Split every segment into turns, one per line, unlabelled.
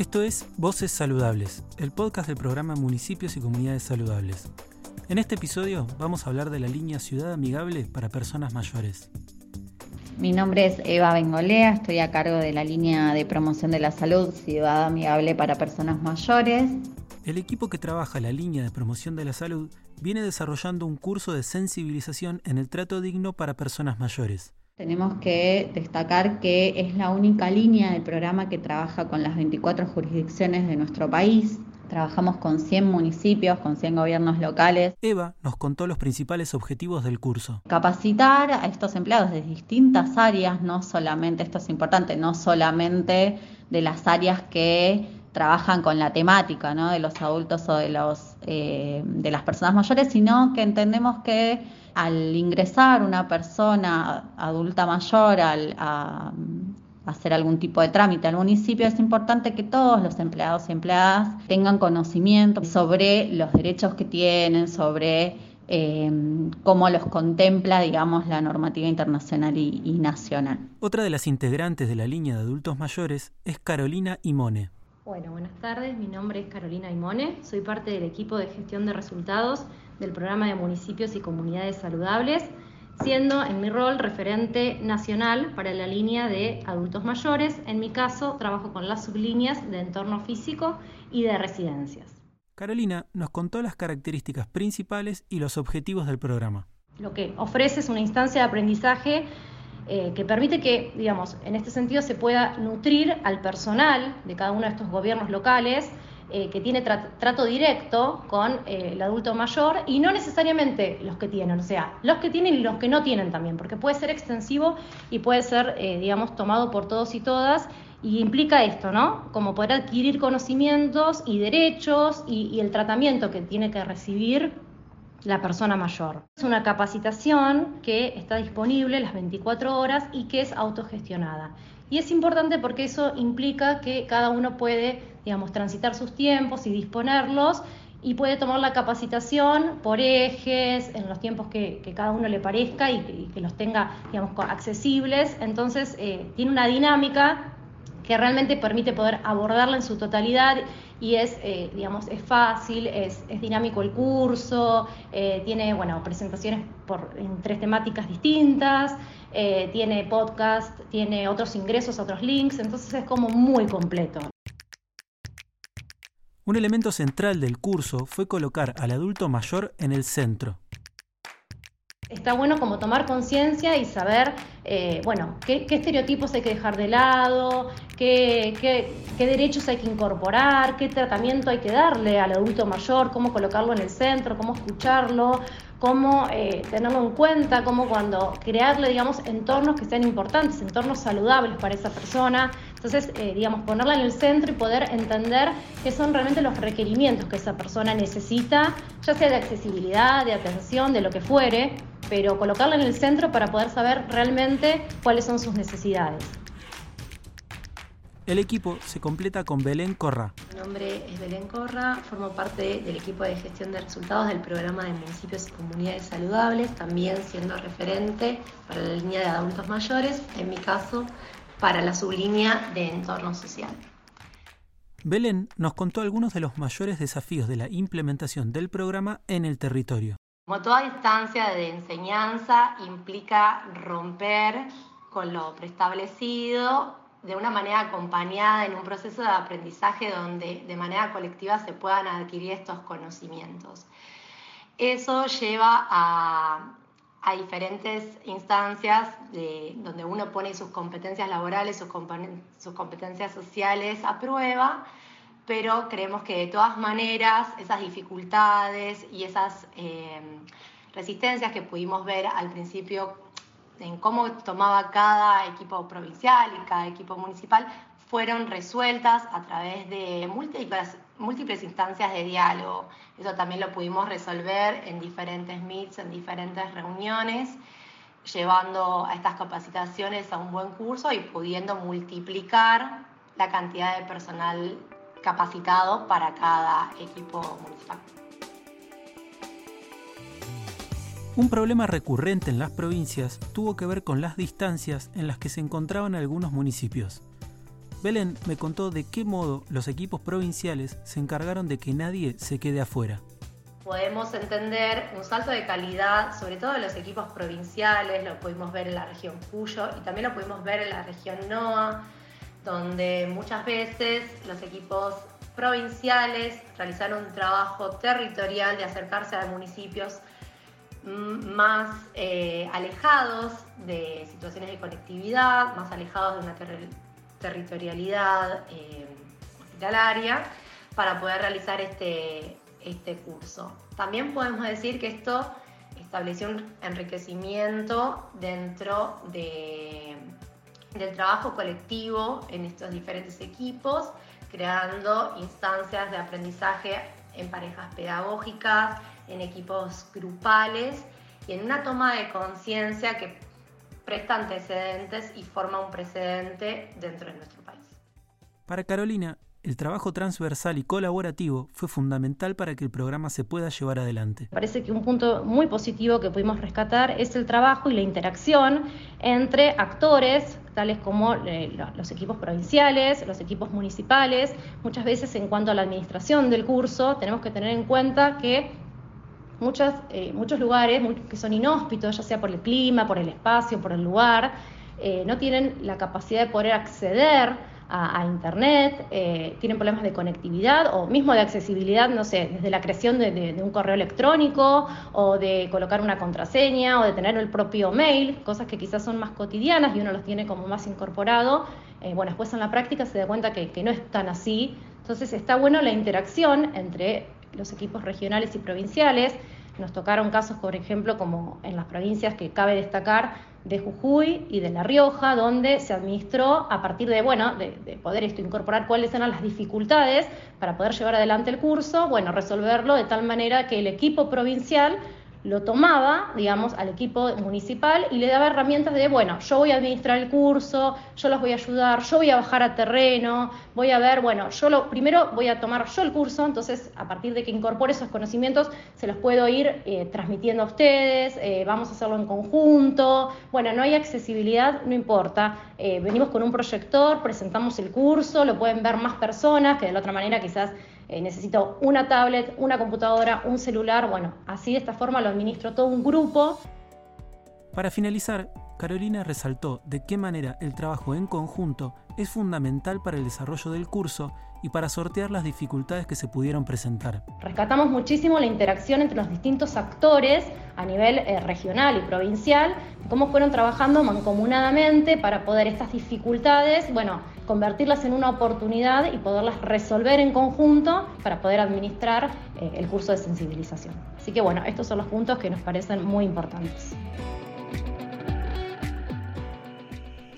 Esto es Voces Saludables, el podcast del programa Municipios y Comunidades Saludables. En este episodio vamos a hablar de la línea Ciudad Amigable para personas mayores.
Mi nombre es Eva Bengolea, estoy a cargo de la línea de promoción de la salud Ciudad Amigable para Personas Mayores.
El equipo que trabaja la línea de promoción de la salud viene desarrollando un curso de sensibilización en el trato digno para personas mayores.
Tenemos que destacar que es la única línea del programa que trabaja con las 24 jurisdicciones de nuestro país. Trabajamos con 100 municipios, con 100 gobiernos locales.
Eva nos contó los principales objetivos del curso.
Capacitar a estos empleados de distintas áreas, no solamente, esto es importante, no solamente de las áreas que trabajan con la temática ¿no? de los adultos o de, los, eh, de las personas mayores, sino que entendemos que al ingresar una persona adulta mayor al, a, hacer algún tipo de trámite al municipio, es importante que todos los empleados y empleadas tengan conocimiento sobre los derechos que tienen, sobre eh, cómo los contempla, digamos, la normativa internacional y, y nacional.
Otra de las integrantes de la línea de adultos mayores es Carolina Imone.
Bueno, buenas tardes. Mi nombre es Carolina Imone. Soy parte del equipo de gestión de resultados del programa de municipios y comunidades saludables, siendo en mi rol referente nacional para la línea de adultos mayores. En mi caso, trabajo con las sublíneas de entorno físico y de residencias.
Carolina nos contó las características principales y los objetivos del programa.
Lo que ofrece es una instancia de aprendizaje eh, que permite que, digamos, en este sentido se pueda nutrir al personal de cada uno de estos gobiernos locales eh, que tiene trato directo con eh, el adulto mayor y no necesariamente los que tienen, o sea, los que tienen y los que no tienen también, porque puede ser extensivo y puede ser, digamos, tomado por todos y todas. Y implica esto, ¿no? Como poder adquirir conocimientos y derechos y el tratamiento que tiene que recibir la persona mayor. Es una capacitación que está disponible las 24 horas y que es autogestionada. Y es importante porque eso implica que cada uno puede, digamos, transitar sus tiempos y disponerlos y puede tomar la capacitación por ejes, en los tiempos que, cada uno le parezca y que, los tenga, digamos, accesibles. Entonces, eh, tiene una dinámica que realmente permite poder abordarla en su totalidad y es, eh, digamos, es fácil, es, dinámico el curso, eh, tiene, bueno, presentaciones por, en tres temáticas distintas, eh, tiene podcast, tiene otros ingresos, otros links, entonces es como muy completo.
Un elemento central del curso fue colocar al adulto mayor en el centro
está bueno como tomar conciencia y saber, eh, bueno, qué, estereotipos hay que dejar de lado, qué, qué, derechos hay que incorporar, qué tratamiento hay que darle al adulto mayor, cómo colocarlo en el centro, cómo escucharlo, cómo eh, tenerlo en cuenta, cómo cuando crearle, digamos, entornos que sean importantes, entornos saludables para esa persona. Entonces, eh, digamos, ponerla en el centro y poder entender qué son realmente los requerimientos que esa persona necesita, ya sea de accesibilidad, de atención, de lo que fuere, pero colocarla en el centro para poder saber realmente cuáles son sus necesidades.
El equipo se completa con Belén Corra.
Mi nombre es Belén Corra, formo parte del equipo de gestión de resultados del programa de municipios y comunidades saludables, también siendo referente para la línea de adultos mayores, en mi caso para la sublínea de entorno social.
Belén nos contó algunos de los mayores desafíos de la implementación del programa en el territorio.
Como toda instancia de enseñanza implica romper con lo preestablecido de una manera acompañada en un proceso de aprendizaje donde de manera colectiva se puedan adquirir estos conocimientos. Eso lleva a, diferentes instancias donde uno pone sus competencias laborales, sus, competencias sociales a prueba pero creemos que de todas maneras esas dificultades y esas eh, resistencias que pudimos ver al principio en cómo tomaba cada equipo provincial y cada equipo municipal fueron resueltas a través de múltiples, múltiples instancias de diálogo. Eso también lo pudimos resolver en diferentes meets, en diferentes reuniones, llevando a estas capacitaciones a un buen curso y pudiendo multiplicar la cantidad de personal capacitado para cada equipo municipal.
Un problema recurrente en las provincias tuvo que ver con las distancias en las que se encontraban algunos municipios. Belén me contó de qué modo los equipos provinciales se encargaron de que nadie se quede afuera.
Podemos entender un salto de calidad, sobre todo en los equipos provinciales, lo pudimos ver en la región Cuyo y también lo pudimos ver en la región NOA, donde muchas veces los equipos provinciales realizaron un trabajo territorial de acercarse a municipios más eh, alejados de situaciones de conectividad, más alejados de una territorialidad eh, hospitalaria, para poder realizar este, este curso. También podemos decir que esto estableció un enriquecimiento dentro de, del trabajo colectivo en estos diferentes equipos, creando instancias de aprendizaje en parejas pedagógicas, en equipos grupales y en una toma de conciencia que presta antecedentes y forma un precedente dentro de nuestro país.
Para Carolina, el trabajo transversal y colaborativo fue fundamental para que el programa se pueda llevar adelante.
Parece que un punto muy positivo que pudimos rescatar es el trabajo y la interacción entre actores, tales como eh, los equipos provinciales, los equipos municipales. Muchas veces en cuanto a la administración del curso, tenemos que tener en cuenta que muchos, eh, muchos lugares que son inhóspitos, ya sea por el clima, por el espacio, por el lugar, eh, no tienen la capacidad de poder acceder a, Internet, eh, tienen problemas de conectividad o mismo de accesibilidad, no sé, desde la creación de, un correo electrónico o de colocar una contraseña o de tener el propio mail, cosas que quizás son más cotidianas y uno los tiene como más incorporado. Eh, bueno, después en la práctica se da cuenta que, que no es tan así. Entonces está bueno la interacción entre los equipos regionales y provinciales. Nos tocaron casos, por ejemplo, como en las provincias que cabe destacar, de Jujuy y de La Rioja, donde se administró a partir de, bueno, de, poder esto, incorporar cuáles eran las dificultades para poder llevar adelante el curso, bueno, resolverlo de tal manera que el equipo provincial lo tomaba, digamos, al equipo municipal y le daba herramientas de, bueno, yo voy a administrar el curso, yo los voy a ayudar, yo voy a bajar a terreno, voy a ver, bueno, yo lo primero voy a tomar yo el curso, entonces a partir de que incorpore esos conocimientos se los puedo ir eh, transmitiendo a ustedes, eh, vamos a hacerlo en conjunto, bueno, no hay accesibilidad, no importa, eh, venimos con un proyector, presentamos el curso, lo pueden ver más personas que de la otra manera quizás eh, necesito una tablet, una computadora, un celular, bueno, así de esta forma lo administro todo un grupo.
Para finalizar, Carolina resaltó de qué manera el trabajo en conjunto es fundamental para el desarrollo del curso y para sortear las dificultades que se pudieron presentar.
Rescatamos muchísimo la interacción entre los distintos actores a nivel eh, regional y provincial, cómo fueron trabajando mancomunadamente para poder estas dificultades, bueno, convertirlas en una oportunidad y poderlas resolver en conjunto para poder administrar eh, el curso de sensibilización. Así que bueno, estos son los puntos que nos parecen muy importantes.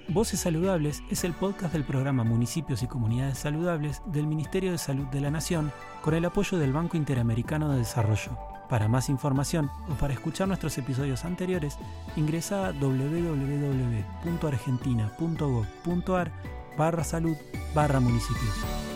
Voces Saludables es el podcast del programa Municipios y Comunidades Saludables del Ministerio de Salud de la Nación con el apoyo del Banco Interamericano de Desarrollo. Para más información o para escuchar nuestros episodios anteriores, ingresa a www.argentina.gov.ar barra salud barra municipios.